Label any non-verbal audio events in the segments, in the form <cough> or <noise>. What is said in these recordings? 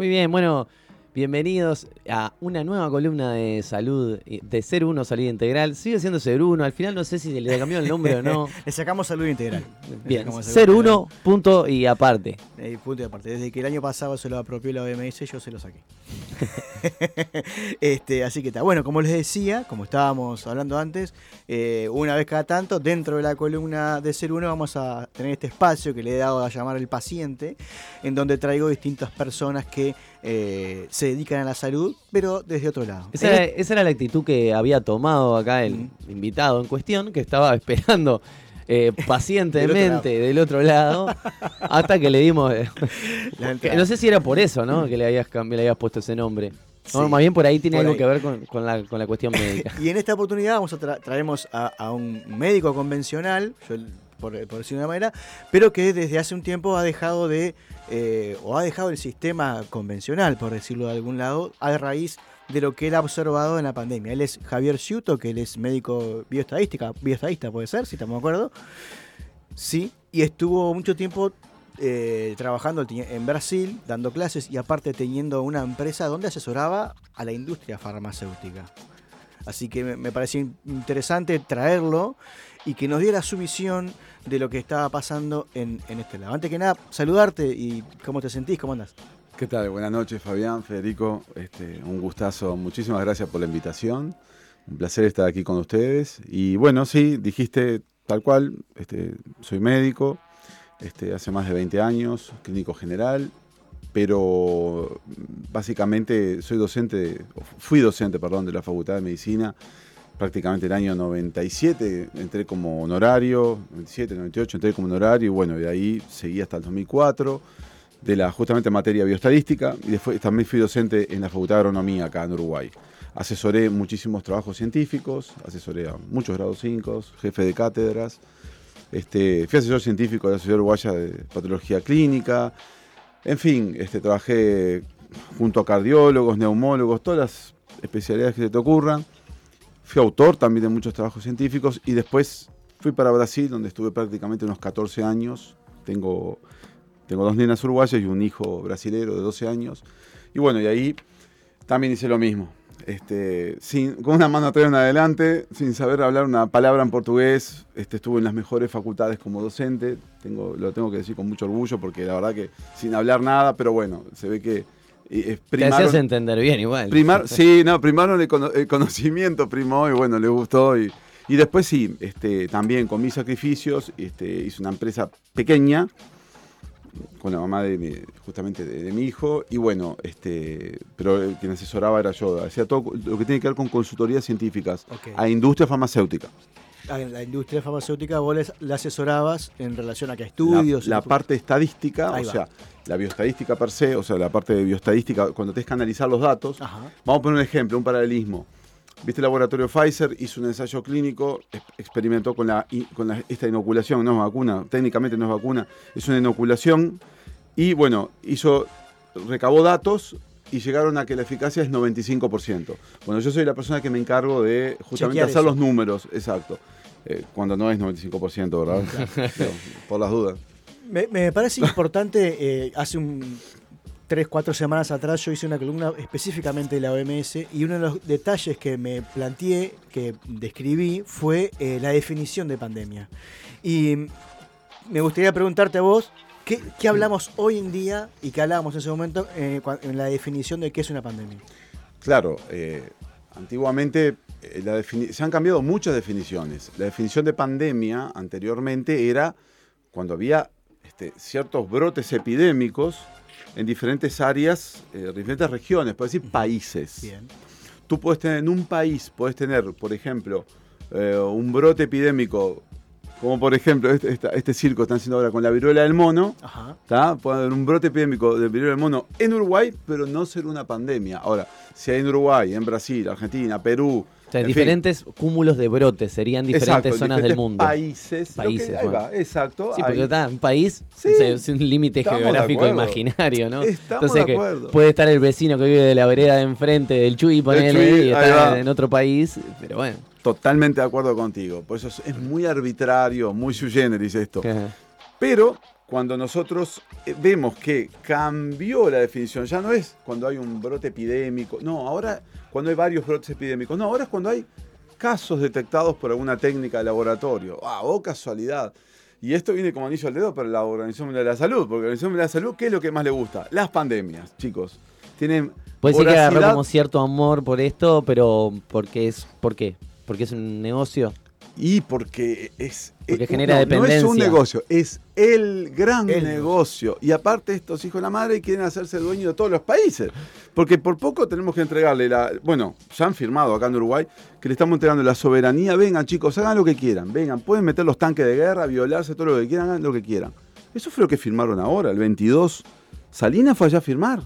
Muy bien, bueno, bienvenidos a una nueva columna de salud, de Ser Uno Salud Integral. Sigue siendo Ser Uno, al final no sé si le cambió el nombre o no. <laughs> Le sacamos salud integral. Bien, salud Ser integral. Uno, punto y aparte. Eh, punto y aparte. Desde que el año pasado se lo apropió la OMS, yo se lo saqué. <laughs> este, así que está. Bueno, como les decía, como estábamos hablando antes, eh, una vez cada tanto, dentro de la columna de Ser Uno, vamos a tener este espacio que le he dado a llamar el paciente, en donde traigo distintas personas que eh, se dedican a la salud, pero desde otro lado. Esa era, esa era la actitud que había tomado acá el Mm. invitado en cuestión, que estaba <laughs> esperando eh, pacientemente del otro lado, hasta que le dimos... eh, <laughs> no sé si era por eso, ¿no? Que le habías, le habías puesto ese nombre. No, Sí, más bien por ahí tiene por algo ahí. que ver con, con la, con la cuestión médica. <laughs> Y en esta oportunidad vamos a tra- traemos a, a un médico convencional, yo por, por decirlo de una manera, pero que desde hace un tiempo ha dejado de, eh, o ha dejado el sistema convencional, por decirlo de algún lado, a raíz de lo que él ha observado en la pandemia. Él es Javier Ciuto, que él es médico bioestadística, bioestadista puede ser, si estamos de acuerdo. Sí, y estuvo mucho tiempo eh, trabajando en Brasil, dando clases y aparte teniendo una empresa donde asesoraba a la industria farmacéutica. Así que me, pareció in- interesante traerlo y que nos diera su visión de lo que estaba pasando en, en este lado. Antes que nada, saludarte y cómo te sentís, cómo andas. ¿Qué tal? Buenas noches, Fabián, Federico. Este, un gustazo. Muchísimas gracias por la invitación. Un placer estar aquí con ustedes. Y bueno, sí, dijiste tal cual. Este, soy médico, este, hace más de 20 años, clínico general, pero básicamente soy docente, fui docente, perdón, de la Facultad de Medicina prácticamente el año 97, entré como honorario, 97, 98, entré como honorario y bueno, de ahí seguí hasta el 2004 de la justamente materia bioestadística y después también fui docente en la Facultad de Agronomía acá en Uruguay. Asesoré muchísimos trabajos científicos, asesoré a muchos grados 5, jefe de cátedras, este, fui asesor científico de la Sociedad Uruguaya de Patología Clínica, en fin, este, trabajé junto a cardiólogos, neumólogos, todas las especialidades que se te ocurran. Fui autor también de muchos trabajos científicos y después fui para Brasil, donde estuve prácticamente unos 14 años. Tengo, tengo dos nenas uruguayas y un hijo brasilero de 12 años. Y bueno, y ahí también hice lo mismo. Este, sin, con una mano atrás y una adelante, sin saber hablar una palabra en portugués. Este, estuve en las mejores facultades como docente. Tengo, lo tengo que decir con mucho orgullo porque la verdad que sin hablar nada, pero bueno, se ve que eh, Te primaron- hacías entender bien igual. Primar, <laughs> sí, no, primero el, cono- el conocimiento primó y bueno, le gustó. Y, y después sí, este, también con mis sacrificios, este, hice una empresa pequeña con la mamá de mi- justamente de, de mi hijo. Y bueno, este, pero el quien asesoraba era yo. Hacía todo lo que tiene que ver con consultorías científicas a industria farmacéutica. A la industria farmacéutica vos les- la asesorabas en relación a qué estudios. la parte estadística, Ahí o va. sea, la bioestadística per se, o sea, la parte de bioestadística, cuando tenés que analizar los datos, Ajá. Vamos a poner un ejemplo, un paralelismo. Viste el laboratorio Pfizer, hizo un ensayo clínico, ex- experimentó con, la, con la- esta inoculación, no es vacuna, técnicamente no es vacuna, es una inoculación. Y bueno, hizo, recabó datos y llegaron a que la eficacia es 95%. Bueno, yo soy la persona que me encargo de justamente Chequear hacer eso. los números, exacto. Eh, cuando no es 95%, ¿verdad? <laughs> Digo, por las dudas. Me, me parece <laughs> importante, eh, hace un tres, cuatro semanas atrás yo hice una columna específicamente de la OMS y uno de los detalles que me planteé, que describí, fue eh, la definición de pandemia. Y me gustaría preguntarte a vos, ¿qué, qué hablamos hoy en día y qué hablábamos en ese momento eh, en la definición de qué es una pandemia? Claro, eh, antiguamente la defini- se han cambiado muchas definiciones. La definición de pandemia anteriormente era cuando había este, ciertos brotes epidémicos en diferentes áreas, eh, diferentes regiones, por decir países. Bien. Tú puedes tener en un país, puedes tener, por ejemplo, eh, un brote epidémico, como por ejemplo este, este circo están haciendo ahora con la viruela del mono, Ajá. Puede haber un brote epidémico de viruela del mono en Uruguay, pero no ser una pandemia. Ahora, si hay en Uruguay, en Brasil, Argentina, Perú, O sea, en fin, diferentes cúmulos de brotes, serían diferentes exacto, zonas del mundo. Países. que- Países, ahí bueno. va, exacto. Sí, ahí. porque está, un país Sí, es un límite geográfico imaginario, ¿no? Estamos Entonces de que acuerdo. puede estar el vecino que vive de la vereda de enfrente del Chuy, ponele, Chuy, y está en otro país, pero bueno. Totalmente de acuerdo contigo. Por eso es, es muy arbitrario, muy sui generis esto. que- Pero cuando nosotros eh, vemos que cambió la definición, ya no es cuando hay un brote epidémico, no, ahora cuando hay varios brotes epidémicos, no, ahora es cuando hay casos detectados por alguna técnica de laboratorio. Ah, oh casualidad. Y esto viene como anillo al dedo para la Organización Mundial de la Salud, porque la Organización Mundial de la Salud, ¿qué es lo que más le gusta? Las pandemias, chicos. Tienen Puede ser que agarró como cierto amor por esto, pero porque es, ¿por qué? Porque es un negocio. Y porque es. Porque eh, genera no, No es un dependencia. negocio, es el gran El negocio. Y aparte, estos hijos de la madre quieren hacerse dueños de todos los países. Porque por poco tenemos que entregarle la. Bueno, ya han firmado acá en Uruguay que le estamos entregando la soberanía. Vengan, chicos, hagan lo que quieran. Vengan, pueden meter los tanques de guerra, violarse, todo lo que quieran, hagan lo que quieran. Eso fue lo que firmaron ahora, el 22. Salinas fue allá a firmar.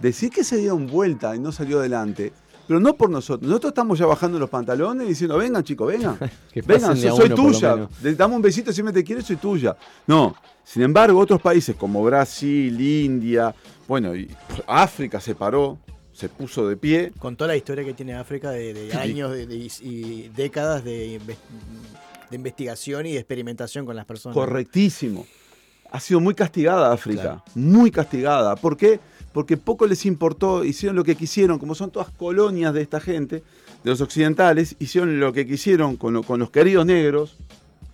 Decir que se dieron vuelta y no salió adelante. Pero no por nosotros. Nosotros estamos ya bajando los pantalones diciendo, vengan chicos, vengan. <laughs> Vengan, soy uno, tuya. Dame un besito si me te quieres, soy tuya. No. Sin embargo, otros países como Brasil, India, bueno, y África se paró, se puso de pie. Con toda la historia que tiene África de, de Sí. años de- de- y décadas de, de investigación y de experimentación con las personas. Correctísimo. Ha sido muy castigada África, Claro. muy castigada. ¿Por qué? Porque poco les importó, hicieron lo que quisieron, como son todas colonias de esta gente, de los occidentales, hicieron lo que quisieron con, lo- con los queridos negros,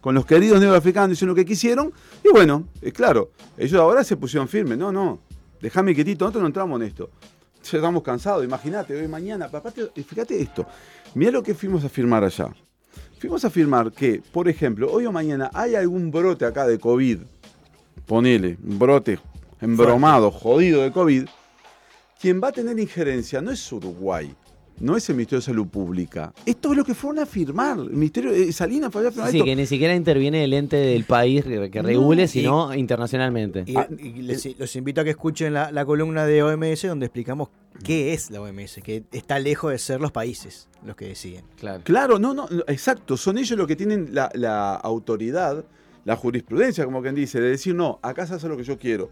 con los queridos negros africanos, hicieron lo que quisieron, y bueno, es claro, ellos ahora se pusieron firmes, no, no, déjame quietito, nosotros no entramos en esto. Ya estamos cansados, imagínate, hoy mañana, fíjate esto, mira lo que fuimos a firmar allá. Fuimos a afirmar que, por ejemplo, hoy o mañana hay algún brote acá de COVID, ponele, un brote embromado, jodido de COVID, quien va a tener injerencia no es Uruguay, no es el Ministerio de Salud Pública. Esto es lo que fueron a firmar. El Ministerio de Salinas fue a firmar Sí, esto. que ni siquiera interviene el ente del país que regule, y- sino internacionalmente. Y, Ah, y les, los invito a que escuchen la, la columna de OMS donde explicamos qué es la OMS, que está lejos de ser los países los que deciden. Claro. Claro, no, no, no, exacto. Son ellos los que tienen la, la autoridad, la jurisprudencia, como quien dice, de decir, no, acá se hace lo que yo quiero.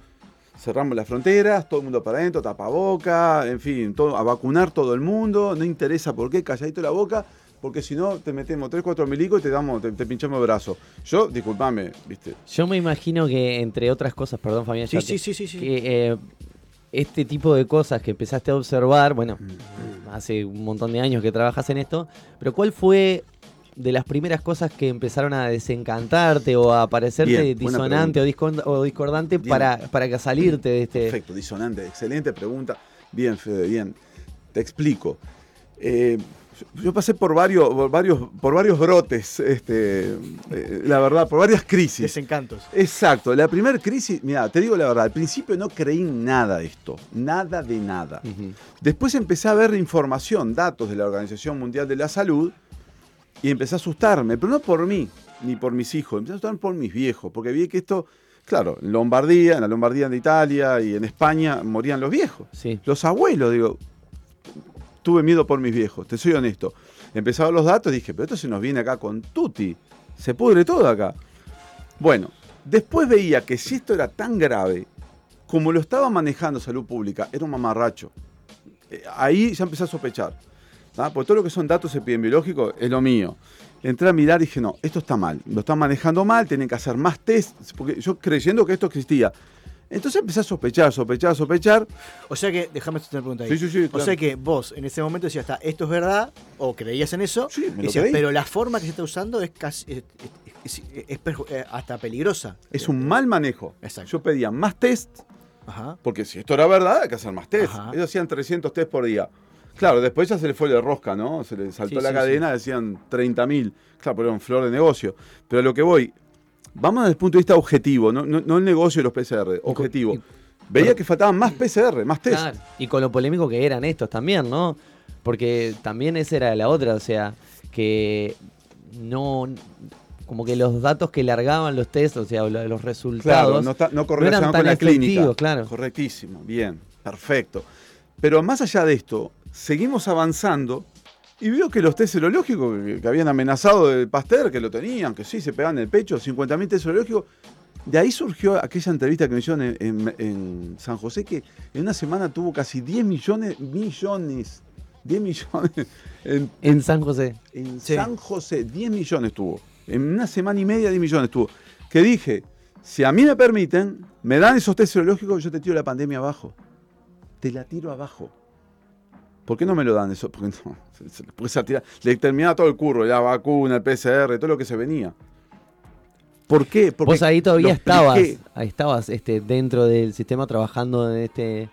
Cerramos las fronteras, todo el mundo para adentro, tapaboca, en fin, todo, a vacunar todo el mundo, no interesa por qué, calladito la boca, porque si no te metemos 3, 4 milicos y te damos, te, te pinchamos el brazo. Yo, disculpame, viste. Yo me imagino que, entre otras cosas, perdón, Fabián, Sí, sí, sí, sí, sí. que eh, este tipo de cosas que empezaste a observar, bueno, Mm. hace un montón de años que trabajas en esto, pero ¿cuál fue de las primeras cosas que empezaron a desencantarte o a parecerte Bien, disonante o, discord- o discordante Bien. para, para que salirte de este... Perfecto, disonante, excelente pregunta. Bien, Fede, bien. Te explico. Eh, yo pasé por varios, por varios, por varios brotes, este, eh, la verdad, por varias crisis. Desencantos. Exacto, la primera crisis, mira, te digo la verdad, al principio no creí en nada de esto, nada de nada. Después empecé a ver información, datos de la Organización Mundial de la Salud y empecé a asustarme, pero no por mí, ni por mis hijos, empecé a asustarme por mis viejos, porque vi que esto, claro, en Lombardía, en la Lombardía de Italia y en España morían los viejos. Sí. Los abuelos, digo, tuve miedo por mis viejos, te soy honesto. Empecé a ver los datos y dije, pero esto se nos viene acá con Tuti, se pudre todo acá. Bueno, después veía que si esto era tan grave, como lo estaba manejando salud pública, era un mamarracho. Eh, Ahí ya empecé a sospechar. ¿Tá? Porque todo lo que son datos epidemiológicos es lo mío. Entré a mirar y dije, no, esto está mal. Lo están manejando mal, tienen que hacer más test. Porque yo creyendo que esto existía. Entonces empecé a sospechar, sospechar, sospechar. O sea que, déjame hacer una pregunta ahí. Sí, sí, sí, O sea que vos en ese momento decías, "Está, esto es verdad, o creías en eso, Sí, me lo decías, creí. pero la forma que se está usando es casi es, eh, hasta peligrosa. Es un mal manejo. Exacto. Yo pedía más test, Ajá. porque si esto era verdad, hay que hacer más test. Ajá. Ellos hacían 300 test por día. Claro, después ya se le fue de rosca, ¿no? Se le saltó Sí, la sí, cadena, decían 30.000. Claro, pero era un flor de negocio. Pero a lo que voy, vamos desde el punto de vista objetivo, no, no- no el negocio de los PCR, objetivo. y- Veía que faltaban más PCR, más test. Claro, Y con lo polémico que eran estos también, ¿no? Porque también esa era la otra, o sea, que no. Como que los datos que largaban los test, o sea, lo- los resultados. Claro, no, está, no tan con la clínica. claro. Correctísimo, bien, perfecto. Pero más allá de esto, seguimos avanzando y veo que los test serológicos que, que habían amenazado del Pasteur, que lo tenían, que sí, se pegaban en el pecho, 50.000 test serológicos, de ahí surgió aquella entrevista que me hicieron en, en- en San José, que en una semana tuvo casi 10 millones, millones, 10 millones en, En San José. en Sí. San José, 10 millones tuvo. En una semana y media, 10 millones tuvo. Que dije, si a mí me permiten, me dan esos test serológicos, yo te tiro la pandemia abajo. Te la tiro abajo. ¿Por qué no me lo dan eso? <laughs> Porque no. se- porque le terminaba todo el curro, la vacuna, el PCR, todo lo que se venía. ¿Por qué? Porque Vos ahí todavía estabas, ahí estabas este, dentro del sistema trabajando de, este,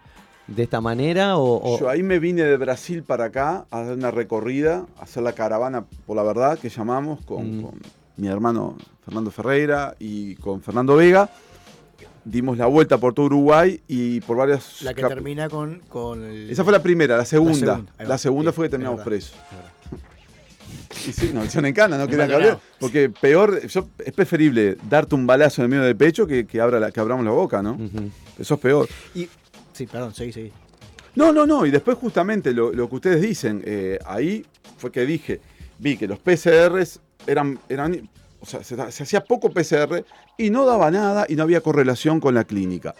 de esta manera o, o- Yo ahí me vine de Brasil para acá a dar una recorrida, a hacer la caravana por la verdad que llamamos con, Mm. con mi hermano Fernando Ferreira y con Fernando Vega. Dimos la vuelta por todo Uruguay y por varias... La que termina con, con el... Esa fue la primera, la segunda. La segunda, fue que terminamos verdad. presos. Y sí, nos hicieron en cana, no En querían que Maldonado. hable, Porque peor, yo- es preferible darte un balazo en el medio del pecho que, que, abra la- que abramos la boca, ¿no? Eso es peor. Y, sí, perdón, seguí, seguí. No, no, no. Y después justamente lo, lo que ustedes dicen, eh, ahí fue que dije, vi que los PCRs eran, eran o sea, se, se hacía poco PCR y no daba nada y no había correlación con la clínica,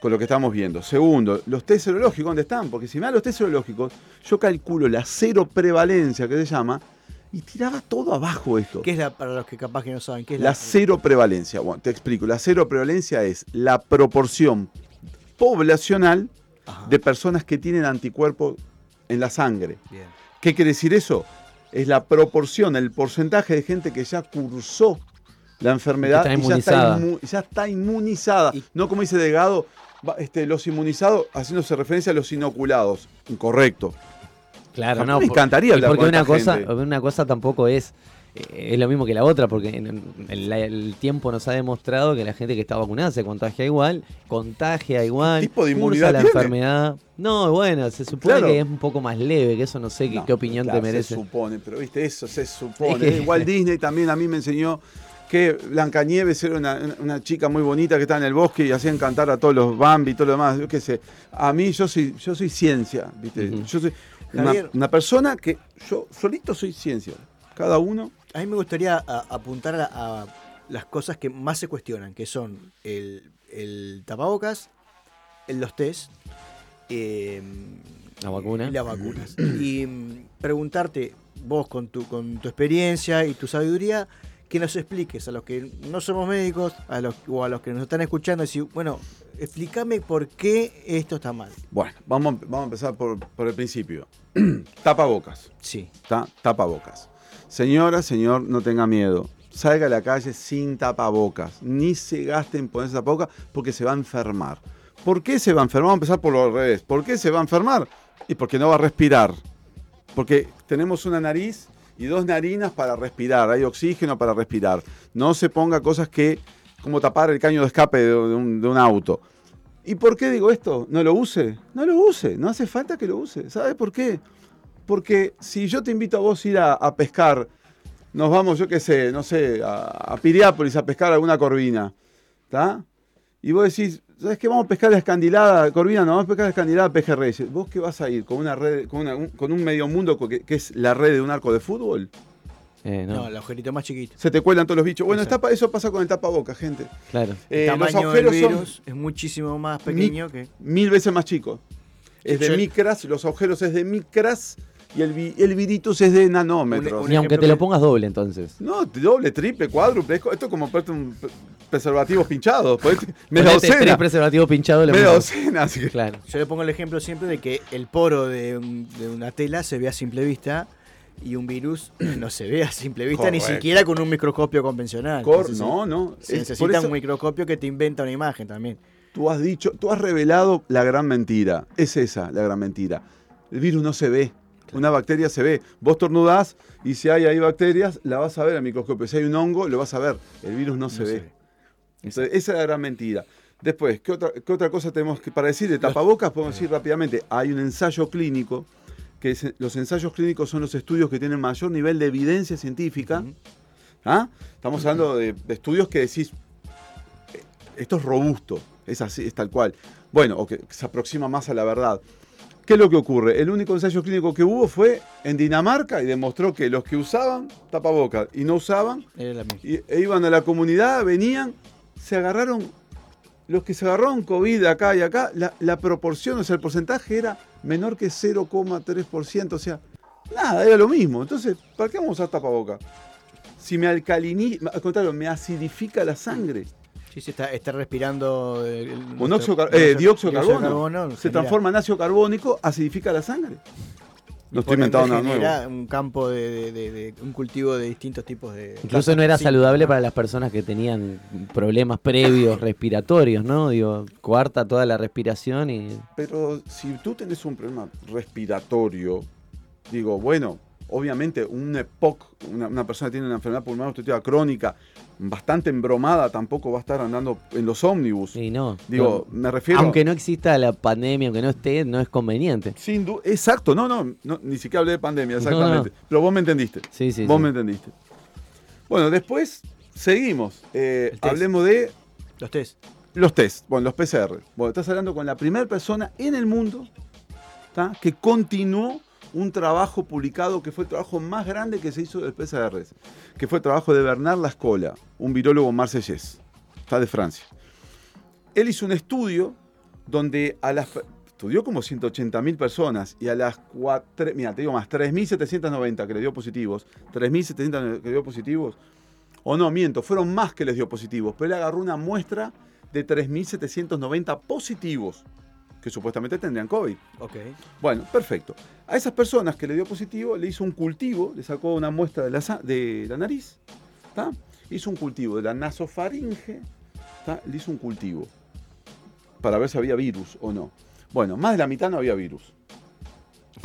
con lo que estamos viendo. Segundo, los test serológicos, ¿dónde están? Porque si me dan los test serológicos, yo calculo la cero prevalencia que se llama y tiraba todo abajo esto. ¿Qué es la, para los que capaz que no saben, qué es La la... cero prevalencia, bueno, te explico, la cero prevalencia es la proporción poblacional Ajá, de personas que tienen anticuerpos en la sangre. bien. ¿Qué quiere decir eso? Es la proporción, el porcentaje de gente que ya cursó la enfermedad está y ya está, ya está inmunizada. Y- No como dice Delgado, este, los inmunizados haciéndose referencia a los inoculados. Incorrecto. Claro, no. me encantaría hablar porque con una esta cosa, gente. una cosa tampoco es es lo mismo que la otra, porque en- en- el, el tiempo nos ha demostrado que la gente que está vacunada se contagia igual, contagia igual, tipo de cursa inmunidad la tiene? enfermedad. No, bueno, se supone Claro. que es un poco más leve, que eso no sé qué, No, qué opinión claro, te merece. Se supone, pero viste, eso se supone. Es que- Igual <laughs> Disney también a mí me enseñó que Blancanieves era una, una- chica muy bonita que estaba en el bosque y hacía encantar a todos los Bambi y todo lo demás. Yo qué sé. A mí yo soy, yo soy ciencia, ¿viste? Yo soy una persona que yo solito soy ciencia. Cada uno. A mí me gustaría a- apuntar a, a las cosas que más se cuestionan, que son el, el tapabocas, el- los test, eh, La vacuna. y las vacunas. y mm, preguntarte, vos con tu, con tu experiencia y tu sabiduría, que nos expliques a los que no somos médicos a los, o a los que nos están escuchando, decir, bueno, explícame por qué esto está mal. Bueno, vamos, a- vamos a empezar por, por el principio. <clears throat> Tapabocas. Sí. Ta- tapabocas. Señora, señor, no tenga miedo. Salga a la calle sin tapabocas. Ni se gaste en ponerse tapabocas porque se va a enfermar. ¿Por qué se va a enfermar? Vamos a empezar por lo revés. ¿Por qué se va a enfermar? Y porque no va a respirar. Porque tenemos una nariz y dos narinas para respirar. Hay oxígeno para respirar. No se ponga cosas que, como tapar el caño de escape de un, de un auto. ¿Y por qué digo esto? No lo use. No lo use. No hace falta que lo use. ¿Sabe por qué? Porque si yo te invito a vos a ir a, a pescar, nos vamos, yo qué sé, no sé, a, a Piriápolis a pescar alguna corvina, ¿está? Y vos decís, ¿sabes qué? Vamos a pescar la escandilada, corvina, no, vamos a pescar la escandilada pejerreyes. ¿Vos qué vas a ir? ¿Con una red, con, una- un, con un medio mundo que, que es la red de un arco de fútbol? Eh, no, No, el agujerito más chiquito. Se te cuelan todos los bichos. Bueno, eso pasa con el tapaboca, gente. claro. Eh, el los del agujeros son virus es muchísimo más pequeño que... mil veces más chicos. Es de micras, los agujeros es de micras y el, el viritus es de nanómetros. Un Ni aunque ejemplo te lo pongas doble, entonces. No, doble, triple, cuádruple. Esto es como ponerte un pe- preservativos pinchados. Media Ponete tres docena. preservativos pinchados. le Media docena. Así que, Claro. Yo le pongo el ejemplo siempre de que el poro de, un- de una tela se ve a simple vista y un virus <clears throat> no se ve a simple vista ni siquiera con un microscopio convencional. cor- Entonces, no, no. Se es- necesita eso un microscopio que te inventa una imagen también. tú has dicho, tú has revelado la gran mentira. Es esa la gran mentira. El virus no se ve. Una bacteria se ve. Vos tornudás y si hay ahí bacterias, la vas a ver al microscopio. Si hay un hongo, lo vas a ver. El virus no se No se ve. ve. Entonces, esa es la gran mentira. Después, ¿qué otra, qué otra cosa tenemos que para decir de tapabocas? Podemos decir rápidamente, hay un ensayo clínico, que es- los ensayos clínicos son los estudios que tienen mayor nivel de evidencia científica. ¿Ah? Estamos hablando de, de estudios que decís, eh, esto es robusto, es así, es tal cual. Bueno, o que se aproxima más a la verdad. ¿Qué es lo que ocurre? El único ensayo clínico que hubo fue en Dinamarca y demostró que los que usaban tapabocas y no usaban y, e iban a la comunidad, venían, se agarraron, los que se agarraron COVID acá y acá, la, la proporción, o sea, el porcentaje era menor que 0,3%, o sea, nada, era lo mismo. Entonces, ¿para qué vamos a usar tapabocas? Si me alcaliniza, al contrario, me acidifica la sangre. Sí, sí, está, está respirando el, el- Monóxido, eh, dióxido de carbono. se transforma en ácido carbónico, acidifica la sangre. No estoy inventando nada nuevo. un campo de, de- de- de- un cultivo de distintos tipos de. Incluso no era Sí. saludable para las personas que tenían problemas previos respiratorios, ¿no? Digo, coarta toda la respiración y. Pero si tú tenés un problema respiratorio, digo, bueno, obviamente un EPOC, una, una persona que tiene una enfermedad pulmonar obstructiva crónica, bastante embromada, tampoco va a estar andando en los ómnibus. y no. Digo, no. me refiero... Aunque no exista la pandemia, aunque no esté, no es conveniente. Sin duda, exacto, no, no, no, ni siquiera hablé de pandemia, <laughs> No, exactamente. Pero vos me entendiste. Sí, sí. vos sí. me entendiste. Bueno, después seguimos. Eh, hablemos de Los test. Los test, bueno, los PCR. Bueno, estás hablando con la primera persona en el mundo ¿tá? que continuó un trabajo publicado que fue el trabajo más grande que se hizo del PCR, que fue el trabajo de Bernard Lascola, un virólogo marsellés, está de Francia. Él hizo un estudio donde a las estudió como 180.000 personas y a las 4, mira, te digo más, 3.790 que le dio positivos, 3.700 que le dio positivos, o no, miento, fueron más que les dio positivos, pero él agarró una muestra de 3.790 positivos que supuestamente tendrían COVID. Ok. Bueno, perfecto. A esas personas que le dio positivo le hizo un cultivo, le sacó una muestra de la, de la nariz, ¿tá? hizo un cultivo de la nasofaringe, ¿tá? le hizo un cultivo para ver si había virus o no. Bueno, más de la mitad no había virus.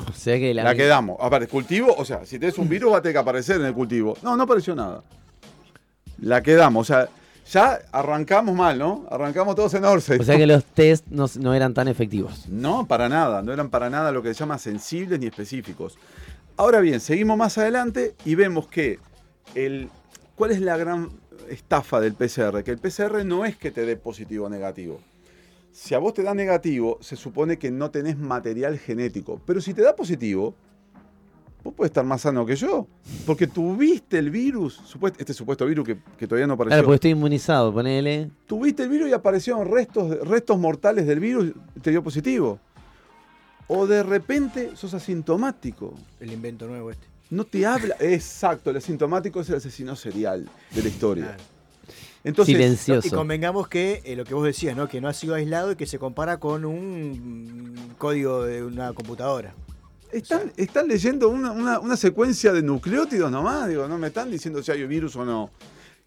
O sea que la, La, quedamos. Aparte, cultivo, o sea, si tenés un virus va a tener que aparecer en el cultivo. No, no apareció nada. La quedamos, o sea, ya arrancamos mal, ¿no? Arrancamos todos en Orce. O sea que los test no, no eran tan efectivos. No, para nada, no eran para nada lo que se llama sensibles ni específicos. Ahora bien, seguimos más adelante y vemos que el, ¿cuál es la gran estafa del PCR? Que el PCR no es que te dé positivo o negativo. Si a vos te da negativo, se supone que no tenés material genético. Pero si te da positivo, vos puedes estar más sano que yo. Porque tuviste el virus, este supuesto virus que, que todavía no apareció. Claro, porque estoy inmunizado, ponele. Tuviste el virus y aparecieron restos, restos mortales del virus y te dio positivo. O de repente sos asintomático. El invento nuevo este. No te habla. <laughs> Exacto, el asintomático es el asesino serial de la historia. Claro. Entonces, Y Silencioso. convengamos que eh, lo que vos decías, ¿no? Que no ha sido aislado y que se compara con un código de una computadora. Están, están leyendo una, una- una secuencia de nucleótidos nomás. Digo, no me están diciendo si hay virus o no.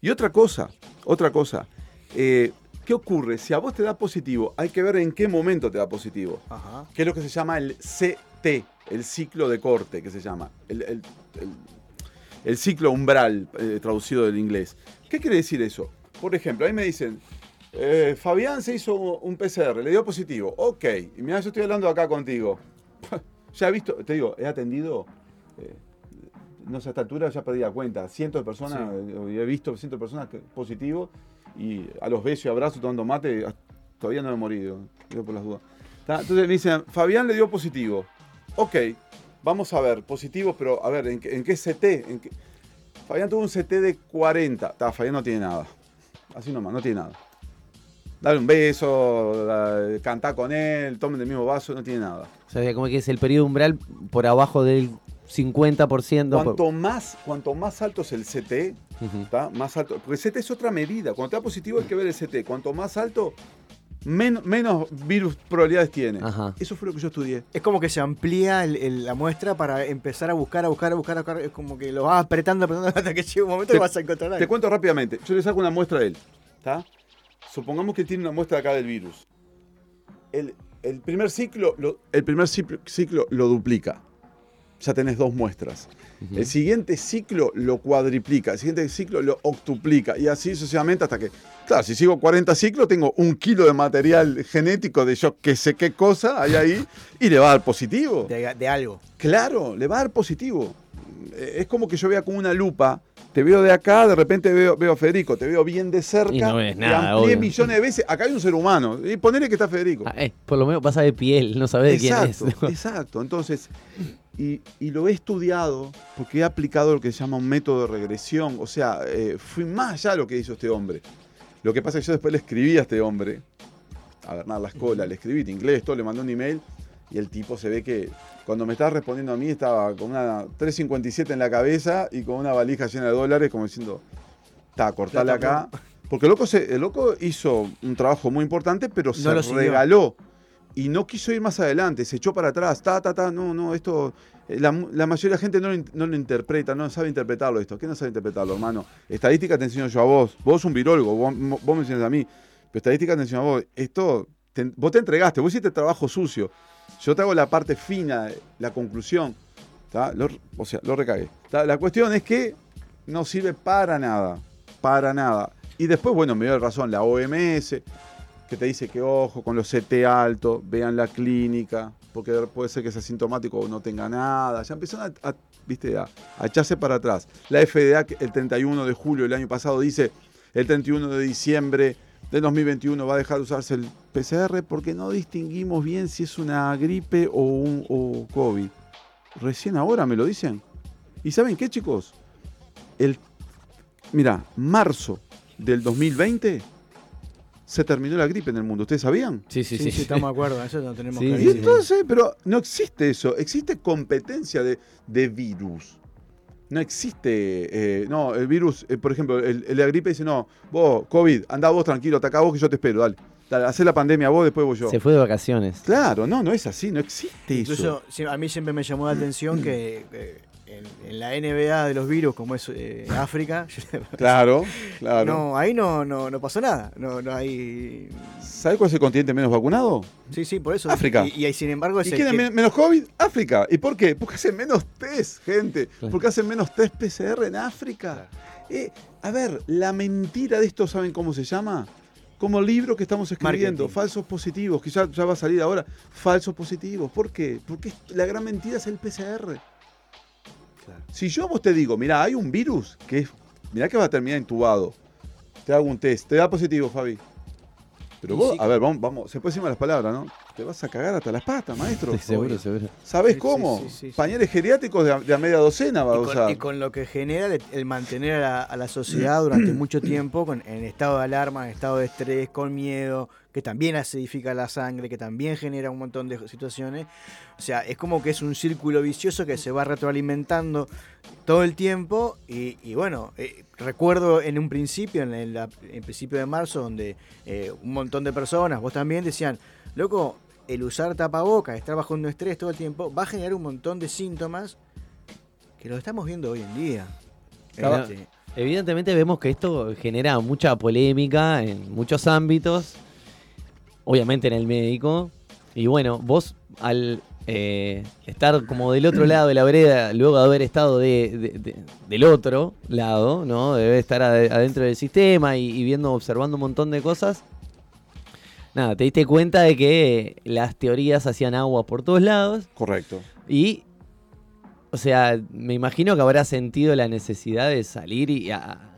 Y otra cosa, otra cosa. eh, ¿Qué ocurre? Si a vos te da positivo, hay que ver en qué momento te da positivo. Ajá. que es lo que se llama el CT, el ciclo de corte, que se llama. El, el- el- el ciclo umbral, eh, traducido del inglés. ¿Qué quiere decir eso? Por ejemplo, ahí me dicen, eh, Fabián se hizo un PCR, le dio positivo. Ok, y mira, yo estoy hablando acá contigo. <laughs> ya he visto, te digo, he atendido, eh, no sé, a esta altura ya perdí la cuenta, cientos de personas, eh, he visto cientos de personas positivos, y a los besos y abrazos tomando mate, hasta- todavía no he morido, digo por las dudas. ¿Tá? Entonces me dicen, Fabián le dio positivo. Ok, vamos a ver, positivo, pero a ver, ¿en qué, en qué CT? ¿En qué? Fabián tuvo un CT de 40. Tá, Fabián no tiene nada. Así nomás, no tiene nada. Dale un beso, cantá con él, tomen del mismo vaso, no tiene nada. O sea, como que es el periodo umbral por abajo del 50%. Cuanto más, cuanto más alto es el CT. ¿está? Más alto. Porque el CT es otra medida. Cuando te da positivo hay que ver el CT. Cuanto más alto, men- menos virus probabilidades tiene. Ajá. Eso fue lo que yo estudié. Es como que se amplía el- el- la muestra para empezar a buscar, a buscar, a buscar, a buscar. Es como que lo vas apretando, apretando <laughs> hasta que llega un momento Te- que vas a encontrar Te algo. cuento rápidamente. Yo le saco una muestra a él. ¿Está? Supongamos que tiene una muestra acá del virus. El, el primer ciclo, lo, el primer ciclo, ciclo lo duplica. Ya tenés dos muestras. El siguiente ciclo lo cuadriplica, el siguiente ciclo lo octuplica y así sucesivamente hasta que, claro, si sigo 40 ciclos tengo un kilo de material genético de yo que sé qué cosa hay ahí y le va a dar positivo. De, de algo. Claro, le va a dar positivo. Es como que yo vea con una lupa, te veo de acá, de repente veo, veo a Federico, te veo bien de cerca, Y no ves te nada, amplié obvio. millones de veces, acá hay un ser humano, y ponele que está Federico. Ah, eh, por lo menos pasa de piel, no sabés de quién es. exacto. Entonces, y, y lo he estudiado porque he aplicado lo que se llama un método de regresión. O sea, eh, fui más allá de lo que hizo este hombre. Lo que pasa es que yo después le escribí a este hombre, a Bernard Lascola, le escribí en inglés, todo, le mandé un email y el tipo se ve que cuando me estaba respondiendo a mí estaba con una 357 en la cabeza y con una valija llena de dólares como diciendo, está, cortale acá. Porque el loco, se- el loco hizo un trabajo muy importante, pero No se regaló y no quiso ir más adelante, se echó para atrás, ta, ta, ta, no, no, esto, eh, la, mayoría de la gente no lo, no lo interpreta, no sabe interpretarlo esto. ¿Qué no sabe interpretarlo, hermano? Estadística te enseño yo a vos, vos un virólogo, vos, vos me enseñas a mí, pero estadística te enseño a vos. Esto, te- vos te entregaste, vos hiciste trabajo sucio, yo te hago la parte fina, la conclusión. Lo- o sea, lo recagué. La cuestión es que no sirve para nada, para nada. Y después, bueno, me dio razón la OMS, que te dice que ojo con los CT altos, vean la clínica, porque puede ser que sea asintomático o no tenga nada. Ya empezaron a, ¿viste? a, a echarse para atrás. La FDA el 31 de julio del año pasado dice, el 31 de diciembre del 2021 va a dejar de usarse el PCR porque no distinguimos bien si es una gripe o un o COVID. Recién ahora me lo dicen. ¿Y saben qué, chicos? El, mira, marzo del 2020 se terminó la gripe en el mundo. ¿Ustedes sabían? Sí, sí, Sí, sí. sí, estamos de acuerdo. Eso lo tenemos Sí, Y entonces, pero no existe eso. Existe competencia de, de virus. No existe. eh, no, el virus, eh, por ejemplo, el, el de la gripe dice: No, vos, COVID, andá vos tranquilo, ataca vos que yo te espero, dale. Dale, hacé la pandemia vos, después voy yo. Se fue de vacaciones. Claro, no, no es así, no existe eso. Incluso a mí siempre me llamó la atención que eh, en, en la NBA de los virus, como es eh, África, <laughs> Claro, claro. no, ahí no, no, no pasó nada. No, no hay. ¿Sabes cuál es el continente menos vacunado? Sí, sí, por eso. África. Y, y ahí, sin embargo, es ¿Y el quién es que- men- menos COVID? África. ¿Y por qué? Porque hacen menos test, gente. Claro. Porque hacen menos test PCR en África. Eh, a ver, la mentira de esto, ¿saben cómo se llama? Como el libro que estamos escribiendo, Marketing. falsos positivos, que ya, ya va a salir ahora. Falsos positivos. ¿Por qué? Porque la gran mentira es el PCR. Si yo a vos te digo, mira, hay un virus que es, mirá que va a terminar intubado. Te hago un test, te da positivo, Fabi. Pero vos, sí. a ver, vamos, vamos, se puede decir las palabras, ¿no? Te vas a cagar hasta las patas, maestro. Sí, seguro, seguro. ¿Sabés Sí, cómo? sí, sí, sí, sí. Pañales geriátricos de a, de a media docena va a y con, usar. y con lo que genera el, el mantener a la, a la sociedad durante <clears throat> mucho tiempo con- en estado de alarma, en estado de estrés, con miedo, que también acidifica la sangre, que también genera un montón de situaciones. O sea, es como que es un círculo vicioso que se va retroalimentando todo el tiempo. Y, y bueno, eh, recuerdo en un principio, en el en principio de marzo, donde eh, un montón de personas, vos también, decían, loco, el usar tapabocas, estar bajo un estrés todo el tiempo, va a generar un montón de síntomas que lo estamos viendo hoy en día. Claro. Este, Evidentemente vemos que esto genera mucha polémica en muchos ámbitos, obviamente en el médico. Y bueno, vos al eh, estar como del otro lado de la vereda, luego de haber estado de- de- de- del otro lado, ¿no? Debe estar ade- adentro del sistema y, y viendo, observando un montón de cosas. Nada, te diste cuenta de que las teorías hacían agua por todos lados Correcto. y, o sea, me imagino que habrás sentido la necesidad de salir y a,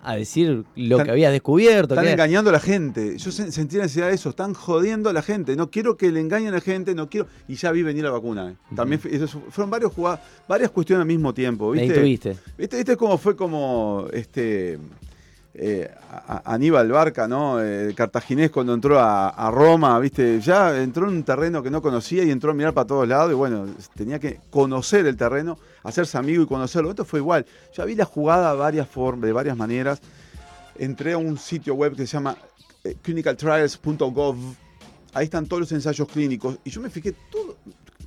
a decir lo Están- que habías descubierto. Están que- engañando a la gente. Yo sen- sentí la necesidad de eso. Están jodiendo a la gente. No quiero que le engañen a la gente. No quiero. Y ya vi venir la vacuna. eh. También eso fueron varios jugad- varias cuestiones al mismo tiempo. Me ¿Viste? intuiste. ¿Viste, ¿Viste cómo fue como este eh, Aníbal Barca, ¿no? Eh, cartaginés cuando entró a, Roma, ¿viste? Ya entró en un terreno que no conocía y entró a mirar para todos lados y bueno, tenía que conocer el terreno, hacerse amigo y conocerlo. Esto fue igual. Ya vi la jugada varias formas, de varias maneras. Entré a un sitio web que se llama eh, clinicaltrials.gov. Ahí están todos los ensayos clínicos y yo me fijé todo.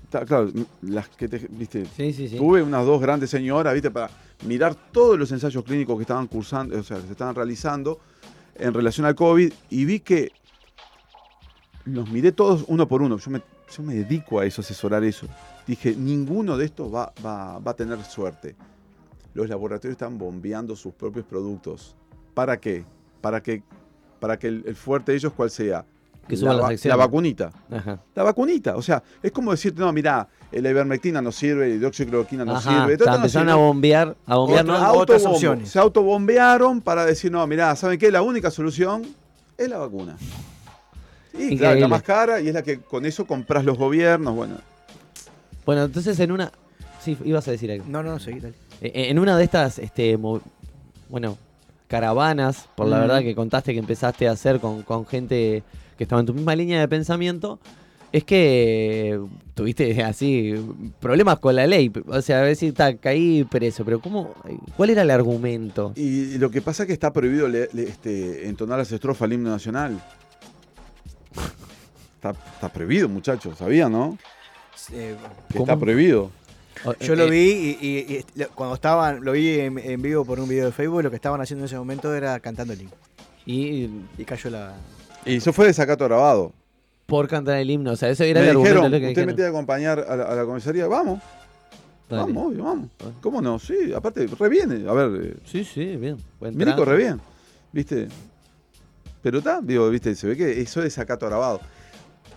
Claro, las que te, viste, Sí, sí, sí. Tuve unas dos grandes señoras, ¿viste? Para mirar todos los ensayos clínicos que estaban cursando, o sea, que se estaban realizando en relación al COVID y vi que los miré todos uno por uno. Yo me, yo me dedico a eso, a asesorar eso. Dije, ninguno de estos va, va- va a tener suerte. Los laboratorios están bombeando sus propios productos. ¿Para qué? Para que, para que el, el fuerte de ellos, ¿cuál sea? Que suban la, las acciones. la vacunita. Ajá. La vacunita. O sea, es como decirte, no, mirá, la ivermectina no sirve, la hidroxicloroquina no Ajá. sirve. Está, no empezaron a bombear, a bombear, Otra- ¿no? otras opciones. Se autobombearon para decir, no, mirá, ¿saben qué? La única solución es la vacuna. Y claro, Increíble. la más cara y es la que con eso compras los gobiernos, bueno. Bueno, entonces en una... Sí, ibas a decir algo. No, no, seguí, dale. Eh, En una de estas, este, bueno, caravanas, por la verdad que contaste que empezaste a hacer con, con gente que estaba en tu misma línea de pensamiento, es que tuviste así problemas con la ley. O sea, a ver si está, caí preso, pero ¿cómo? ¿Cuál era el argumento? Y, y lo que pasa es que está prohibido le- le- este, entonar las estrofas al himno nacional. Está, está prohibido, muchachos, ¿sabían, no? Eh, está prohibido. Yo lo eh, vi y, y- y lo- cuando estaban, lo vi en, en vivo por un video de Facebook, lo que estaban haciendo en ese momento era cantando el himno. Y Y cayó la... Y eso fue desacato grabado. por cantar el himno, o sea, eso era Me el argumento. dijeron, que ¿usted me dijeron. tiene que acompañar a la, a la comisaría? Vamos, Dale. vamos, obvio, vamos. Dale. ¿Cómo no? Sí, aparte, re bien. A ver, eh, Sí, sí, bien. Trato. re bien, ¿viste? Pero está, digo, ¿viste? Se ve que eso es desacato grabado.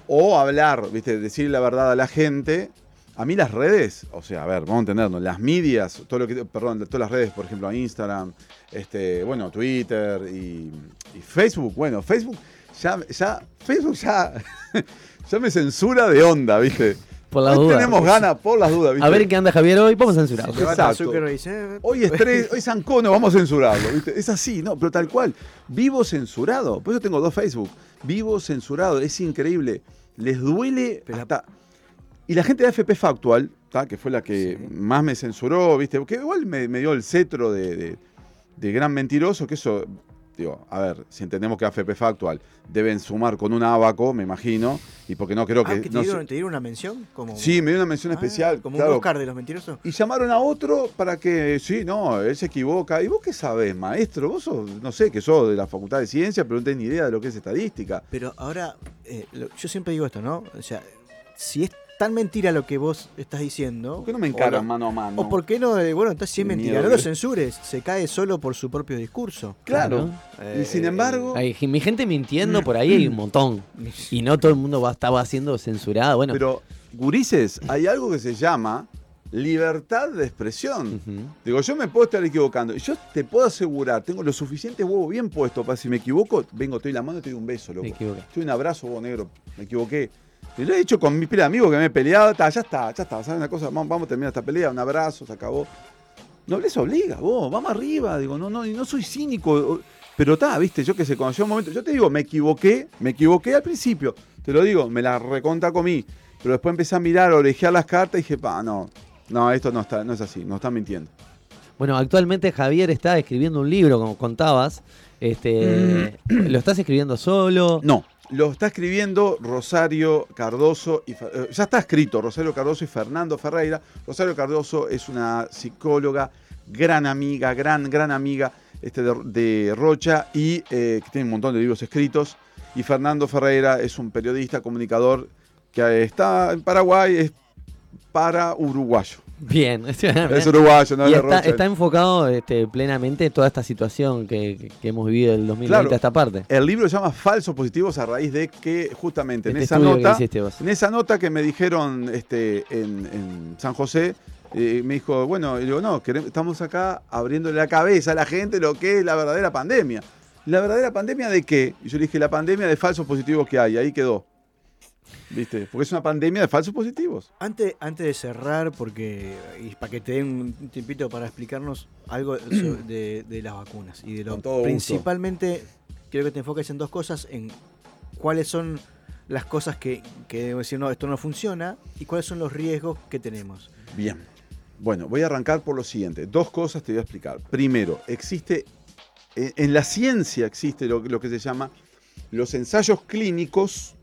O hablar, ¿viste? Decir la verdad a la gente. A mí las redes, o sea, a ver, vamos a entendernos, las medias, todo lo que, perdón, todas las redes, por ejemplo, Instagram, este, bueno, Twitter y, y Facebook, bueno, Facebook ya, ya, Facebook ya, <laughs> ya me censura de onda, ¿viste? Por las Hoy dudas. tenemos ganas, por las dudas, ¿viste? A ver qué anda Javier hoy, vamos a censurar. Se levanta Exacto. Eh, Hoy es tres, <laughs> hoy es Ancono, vamos a censurarlo, ¿viste? Es así, ¿no? Pero tal cual. Vivo censurado. Por eso tengo dos Facebook. Vivo censurado. Es increíble. Les duele Pero- hasta. Y la gente de AFP Factual, ¿tá? que fue la que Sí. más me censuró, ¿viste? Que igual me, me dio el cetro de, de- de gran mentiroso, que eso. Digo, a ver, si entendemos que AFP Factual deben sumar con un abaco, me imagino, y porque no creo ah, que. que te, no dieron, sé- te dieron una mención? Como, sí, me dio una mención Ah, especial. Como claro, un Oscar de los mentirosos. y llamaron a otro para que, sí, no, él se equivoca. ¿Y vos qué sabés, maestro? Vos sos, no sé, que sos de la Facultad de Ciencias, pero no tenés ni idea de lo que es estadística. Pero ahora, eh, lo- yo siempre digo esto, ¿no? O sea, si es tan mentira lo que vos estás diciendo. ¿Por qué no me encaran lo- mano a mano? O por qué no, eh, bueno, entonces si es mentira, miedo, no lo ¿qué? censures, se cae solo por su propio discurso. Claro. Eh, y sin embargo, Hay, mi gente mintiendo por ahí hay un montón. Y no todo el mundo va, estaba siendo censurado. Bueno, pero, gurises, hay algo que se llama libertad de expresión. Digo, yo me puedo estar equivocando. Yo te puedo asegurar, tengo los suficientes huevos bien puestos para si me equivoco, vengo, te doy la mano y te doy un beso, loco. me equivoqué. Te doy un abrazo, vos negro, me equivoqué. Y lo he hecho con mi pila de amigos que me he peleado, ta, ya está, ya está, ¿sabes una cosa? Vamos, vamos a terminar esta pelea, un abrazo, se acabó. No les obliga, vos, vamos arriba, digo, no, no, y no soy cínico, pero está, viste, yo que sé, cuando llegó un momento, yo te digo, me equivoqué, me equivoqué al principio, te lo digo, me la reconta comí, pero después empecé a mirar, a orejear las cartas y dije, pa, no, no, esto no está, no es así, no están mintiendo. Bueno, actualmente Javier está escribiendo un libro, como contabas. Este, ¿Lo estás escribiendo solo? No, lo está escribiendo Rosario Cardoso y eh, ya está escrito Rosario Cardoso y Fernando Ferreira. Rosario Cardoso es una psicóloga, gran amiga, gran, gran amiga este, de, de Rocha y eh, que tiene un montón de libros escritos. Y Fernando Ferreira es un periodista, comunicador que está en Paraguay, es para uruguayo. <laughs> Bien. Es uruguayo, no y es está, está enfocado este, plenamente en toda esta situación que, hemos vivido del 2020 Claro. a esta parte. El libro se llama Falsos Positivos a raíz de que justamente en Este esa nota... En esa nota que me dijeron este, en, en San José, eh, me dijo, bueno, y digo, no, queremos- estamos acá abriéndole la cabeza a la gente lo que es la verdadera pandemia. ¿La verdadera pandemia de qué? Y yo le dije, la pandemia de falsos positivos que hay, ahí quedó. ¿Viste? Porque es una pandemia de falsos positivos. Antes, antes de cerrar, porque y para que te den un tiempito para explicarnos algo de, <clears throat> de las vacunas y de lo principalmente quiero que te enfoques en dos cosas, en cuáles son las cosas que, que debo decir, no, esto no funciona, y cuáles son los riesgos que tenemos. Bien. Bueno, voy a arrancar por lo siguiente. Dos cosas te voy a explicar. Primero, existe, en la ciencia existe lo, lo que se llama los ensayos clínicos,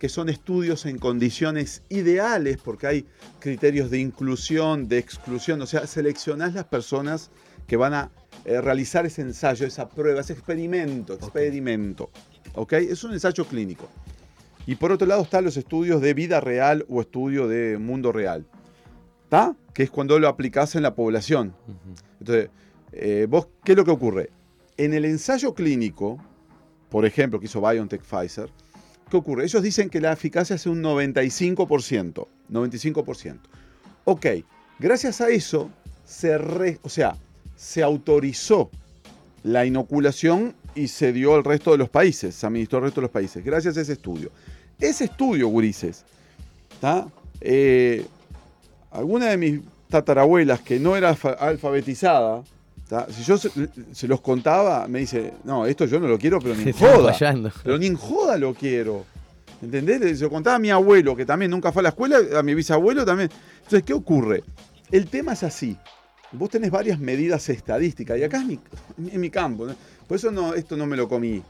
que son estudios en condiciones ideales, porque hay criterios de inclusión, de exclusión, o sea, seleccionás las personas que van a eh, realizar ese ensayo, esa prueba, ese experimento, experimento. ¿Ok? Es un ensayo clínico. Y por otro lado están los estudios de vida real o estudio de mundo real. ¿Está? Que es cuando lo aplicás en la población. Entonces, eh, vos, ¿qué es lo que ocurre? En el ensayo clínico, por ejemplo, que hizo BioNTech Pfizer, ¿qué ocurre? Ellos dicen que la eficacia es un 95%. 95%. Ok, gracias a eso, se re- o sea, se autorizó la inoculación y se dio al resto de los países, se administró al resto de los países, gracias a ese estudio. Ese estudio, gurises, ¿está? Eh, alguna de mis tatarabuelas que no era alfa- alfabetizada. Si yo se, se los contaba, me dice, no, esto yo no lo quiero, pero ni Se <laughs> en joda. Pero ni en joda lo quiero. ¿Entendés? Se lo contaba a mi abuelo, que también nunca fue a la escuela, a mi bisabuelo también. Entonces, ¿qué ocurre? El tema es así. Vos tenés varias medidas estadísticas, y acá es mi, en mi campo. ¿no? Por eso no, esto no me lo comí.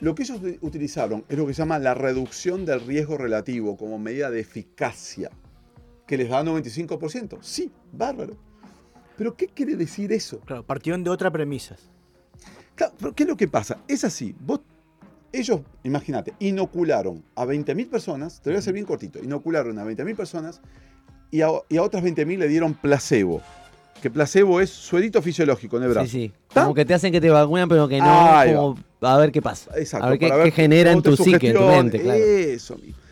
Lo que ellos utilizaron es lo que se llama la reducción del riesgo relativo como medida de eficacia, que les da 95%. Sí, bárbaro. Pero ¿qué quiere decir eso? Claro, partieron de otra premisa. Claro, pero ¿qué es lo que pasa? Es así. Vos, ellos, imagínate, inocularon a 20.000 personas, te lo voy a hacer bien cortito, inocularon a 20.000 personas y a, y a otras 20.000 le dieron placebo. Que placebo es suerito fisiológico en el brazo. Sí, sí. Como que te hacen que te vacunan, pero que no. Como a ver qué pasa. Exacto. a ver qué, genera en tu psique, en tu mente, claro. Eso mismo.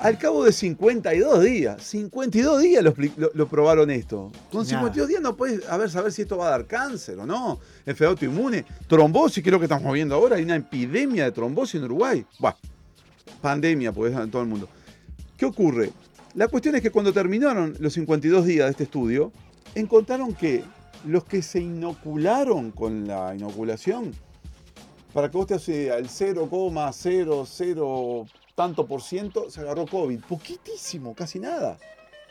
Al cabo de 52 días, 52 días lo, expli- lo- lo probaron esto. Con Nada. 52 días no puedes a ver, saber si esto va a dar cáncer o no, enfermedad autoinmune, trombosis, que es lo que estamos viendo ahora. Hay una epidemia de trombosis en Uruguay. Buah, pandemia, pues en todo el mundo. ¿Qué ocurre? La cuestión es que cuando terminaron los 52 días de este estudio, encontraron que los que se inocularon con la inoculación, para que vos te hace al 0,00 tanto por ciento, se agarró COVID. Poquitísimo, casi nada.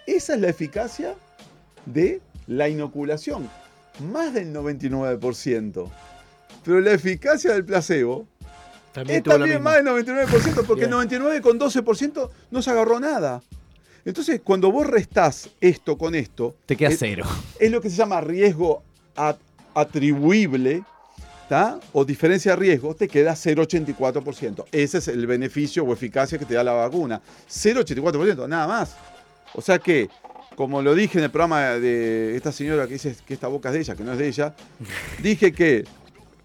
Esa es la eficacia de la inoculación. Más del 99%. Pero la eficacia del placebo es tuvo lo también más del 99%, porque el Bien. 99 con 12% no se agarró nada. Entonces, cuando vos restás esto con esto, Te queda es- cero. es lo que se llama riesgo at- atribuible, ¿tá? o diferencia de riesgo, te queda 0,84%. Ese es el beneficio o eficacia que te da la vacuna. 0,84%, nada más. O sea que, como lo dije en el programa de esta señora que dice que esta boca es de ella, que no es de ella, <laughs> dije que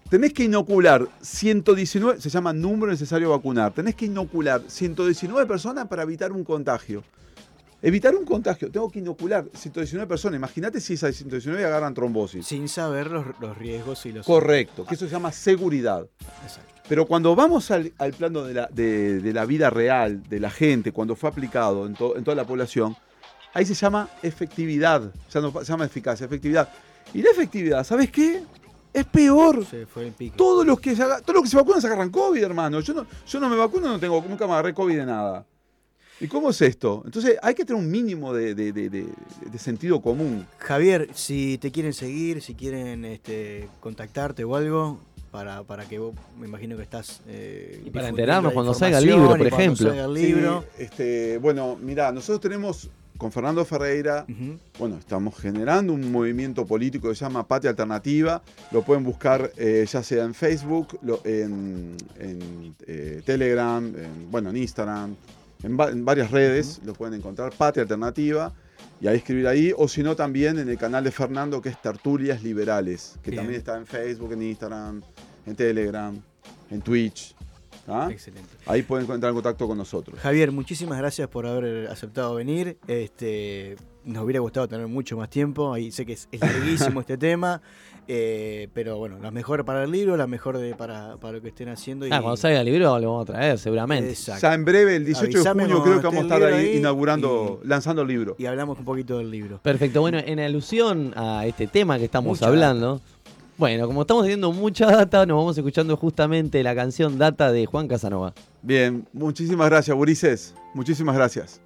tenés que inocular 119, se llama número necesario vacunar, tenés que inocular 119 personas para evitar un contagio. Evitar un contagio, tengo que inocular 119 personas. Imagínate si esas 119 agarran trombosis. Sin saber los, los riesgos y los. Correcto, que eso se llama seguridad. Exacto. Pero cuando vamos al, al plano de la, de- de la vida real, de la gente, cuando fue aplicado en, to- en toda la población, ahí se llama efectividad, ya no se llama eficacia, efectividad. Y la efectividad, ¿sabes qué? Es peor. Se fue el pico. Todos los que se, todos los que se vacunan se agarran COVID, hermano. Yo no, yo no me vacuno, no tengo, nunca me agarré COVID de nada. ¿Y cómo es esto? Entonces hay que tener un mínimo de, de- de- de- de sentido común. Javier, si te quieren seguir, si quieren este, contactarte o algo, para, para que vos, me imagino que estás. eh, Y para enterarnos cuando salga el libro, por ejemplo. salga el libro. Sí, este, bueno, mira, nosotros tenemos con Fernando Ferreira, bueno, estamos generando un movimiento político que se llama Patria Alternativa. Lo pueden buscar eh, ya sea en Facebook, lo- en, en, eh, Telegram, en, bueno, en Instagram, en, va- en varias redes. Lo pueden encontrar, Patria Alternativa. Y ahí escribir ahí, o si no también en el canal de Fernando que es Tertulias Liberales, que Bien. también está en Facebook, en Instagram, en Telegram, en Twitch. ¿Ah? Excelente. Ahí pueden entrar en contacto con nosotros. Javier, muchísimas gracias por haber aceptado venir. Este, nos hubiera gustado tener mucho más tiempo. Ahí sé que es, es larguísimo <laughs> este tema. eh, pero bueno, la mejor para el libro, la mejor de, para, para lo que estén haciendo. y- Ah, cuando salga el libro lo vamos a traer, seguramente. Exacto. Ya en breve, el 18 Avísame de junio, creo que vamos a estar ahí inaugurando, lanzando el libro. Y hablamos un poquito del libro. Perfecto, bueno, en alusión a este tema que estamos Mucha hablando, bueno, como estamos teniendo mucha data, nos vamos escuchando justamente la canción Data de Juan Casanova. Bien, muchísimas gracias, Burises. Muchísimas gracias.